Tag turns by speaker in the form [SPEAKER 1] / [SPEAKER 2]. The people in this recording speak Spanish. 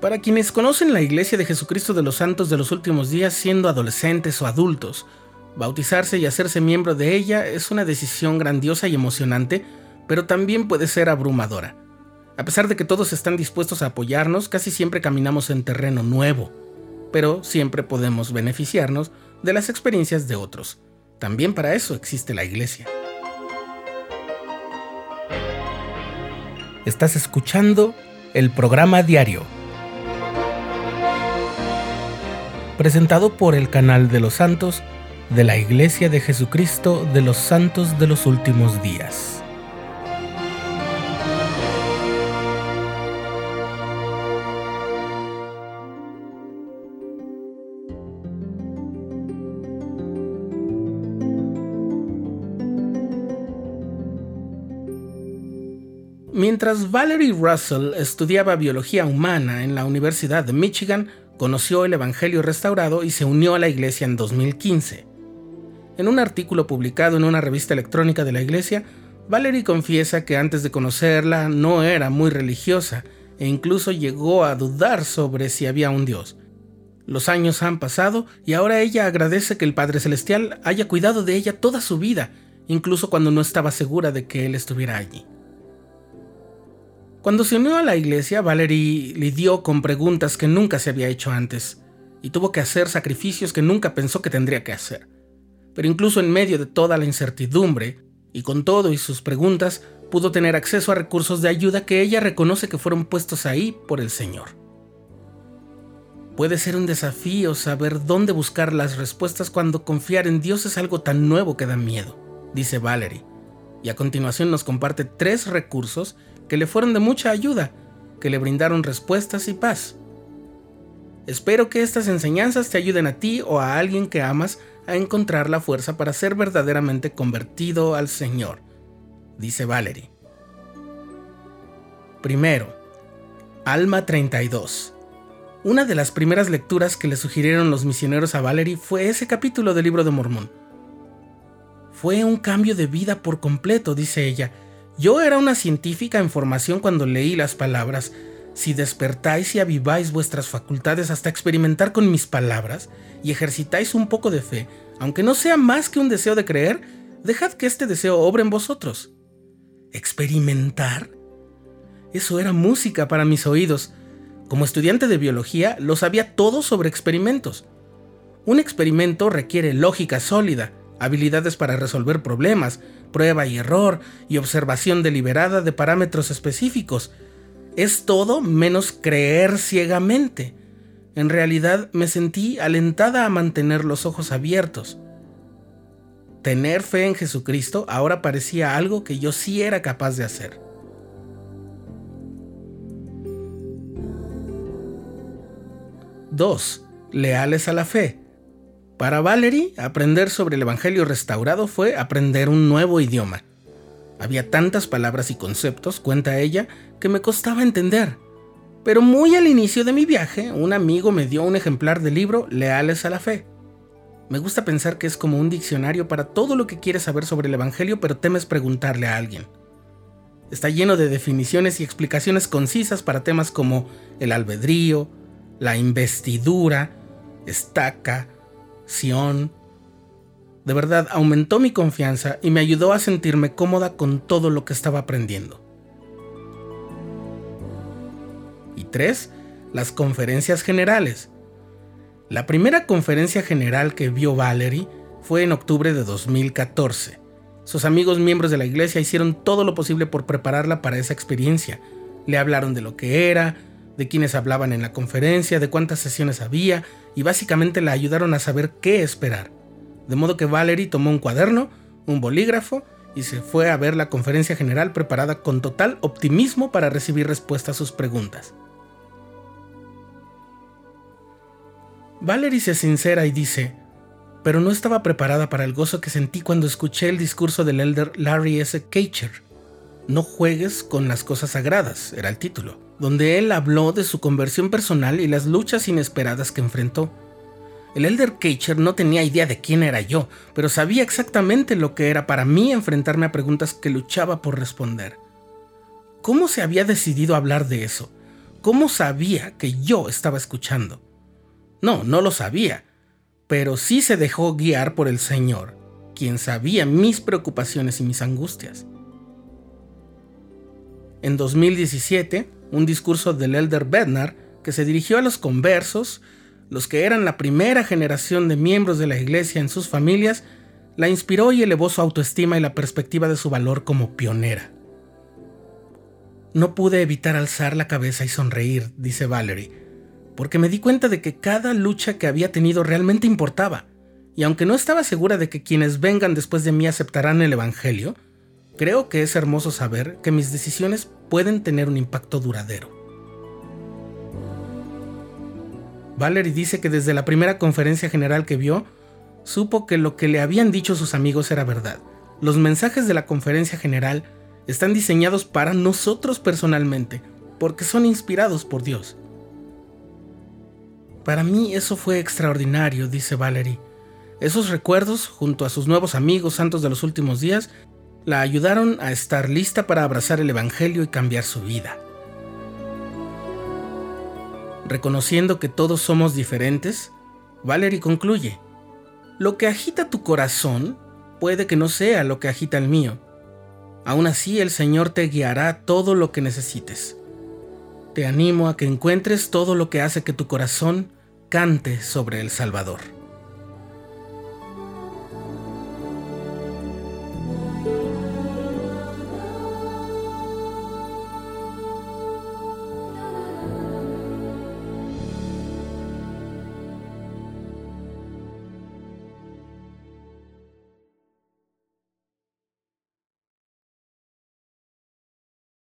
[SPEAKER 1] Para quienes conocen la Iglesia de Jesucristo de los Santos de los Últimos Días siendo adolescentes o adultos, bautizarse y hacerse miembro de ella es una decisión grandiosa y emocionante, pero también puede ser abrumadora. A pesar de que todos están dispuestos a apoyarnos, casi siempre caminamos en terreno nuevo, pero siempre podemos beneficiarnos de las experiencias de otros. También para eso existe la Iglesia. Estás escuchando el programa diario presentado por el canal de los santos de la Iglesia de Jesucristo de los Santos de los Últimos Días. Mientras Valerie Russell estudiaba biología humana en la Universidad de Michigan, conoció el Evangelio restaurado y se unió a la iglesia en 2015. En un artículo publicado en una revista electrónica de la iglesia, Valerie confiesa que antes de conocerla no era muy religiosa e incluso llegó a dudar sobre si había un Dios. Los años han pasado y ahora ella agradece que el Padre Celestial haya cuidado de ella toda su vida, incluso cuando no estaba segura de que Él estuviera allí. Cuando se unió a la iglesia, Valerie lidió con preguntas que nunca se había hecho antes y tuvo que hacer sacrificios que nunca pensó que tendría que hacer. Pero incluso en medio de toda la incertidumbre, y con todo y sus preguntas, pudo tener acceso a recursos de ayuda que ella reconoce que fueron puestos ahí por el Señor. Puede ser un desafío saber dónde buscar las respuestas cuando confiar en Dios es algo tan nuevo que da miedo, dice Valerie, y a continuación nos comparte tres recursos que le fueron de mucha ayuda, que le brindaron respuestas y paz. Espero que estas enseñanzas te ayuden a ti o a alguien que amas a encontrar la fuerza para ser verdaderamente convertido al Señor, dice Valerie. Primero, Alma 32. Una de las primeras lecturas que le sugirieron los misioneros a Valerie fue ese capítulo del libro de Mormón. Fue un cambio de vida por completo, dice ella, yo era una científica en formación cuando leí las palabras, si despertáis y aviváis vuestras facultades hasta experimentar con mis palabras y ejercitáis un poco de fe, aunque no sea más que un deseo de creer, dejad que este deseo obre en vosotros. ¿Experimentar? Eso era música para mis oídos. Como estudiante de biología, lo sabía todo sobre experimentos. Un experimento requiere lógica sólida, habilidades para resolver problemas, prueba y error y observación deliberada de parámetros específicos. Es todo menos creer ciegamente. En realidad me sentí alentada a mantener los ojos abiertos. Tener fe en Jesucristo ahora parecía algo que yo sí era capaz de hacer. Dos, leales a la fe. Para Valerie, aprender sobre el Evangelio restaurado fue aprender un nuevo idioma. Había tantas palabras y conceptos, cuenta ella, que me costaba entender. Pero muy al inicio de mi viaje, un amigo me dio un ejemplar del libro Leales a la Fe. Me gusta pensar que es como un diccionario para todo lo que quieres saber sobre el Evangelio, pero temes preguntarle a alguien. Está lleno de definiciones y explicaciones concisas para temas como el albedrío, la investidura, estaca, de verdad aumentó mi confianza y me ayudó a sentirme cómoda con todo lo que estaba aprendiendo. Y tres, las conferencias generales. La primera conferencia general que vio Valerie fue en octubre de 2014. Sus amigos miembros de la iglesia hicieron todo lo posible por prepararla para esa experiencia. Le hablaron de lo que era, de quienes hablaban en la conferencia, de cuántas sesiones había, y básicamente la ayudaron a saber qué esperar. De modo que Valerie tomó un cuaderno, un bolígrafo, y se fue a ver la conferencia general preparada con total optimismo para recibir respuesta a sus preguntas. Valerie se sincera y dice, pero no estaba preparada para el gozo que sentí cuando escuché el discurso del elder Larry S. Kacher. No juegues con las cosas sagradas, era el título donde él habló de su conversión personal y las luchas inesperadas que enfrentó. El Elder Kacher no tenía idea de quién era yo, pero sabía exactamente lo que era para mí enfrentarme a preguntas que luchaba por responder. ¿Cómo se había decidido hablar de eso? ¿cómo sabía que yo estaba escuchando? No, no lo sabía, pero sí se dejó guiar por el Señor, quien sabía mis preocupaciones y mis angustias. En 2017, un discurso del elder Bednar que se dirigió a los conversos, los que eran la primera generación de miembros de la iglesia en sus familias, la inspiró y elevó su autoestima y la perspectiva de su valor como pionera. No pude evitar alzar la cabeza y sonreír, dice Valerie, porque me di cuenta de que cada lucha que había tenido realmente importaba, y aunque no estaba segura de que quienes vengan después de mí aceptarán el Evangelio, creo que es hermoso saber que mis decisiones pueden tener un impacto duradero. Valerie dice que desde la primera conferencia general que vio, supo que lo que le habían dicho sus amigos era verdad. Los mensajes de la conferencia general están diseñados para nosotros personalmente, porque son inspirados por Dios. Para mí eso fue extraordinario, dice Valerie. Esos recuerdos, junto a sus nuevos amigos santos de los últimos días, la ayudaron a estar lista para abrazar el Evangelio y cambiar su vida. Reconociendo que todos somos diferentes, Valerie concluye, lo que agita tu corazón puede que no sea lo que agita el mío. Aún así el Señor te guiará todo lo que necesites. Te animo a que encuentres todo lo que hace que tu corazón cante sobre el Salvador.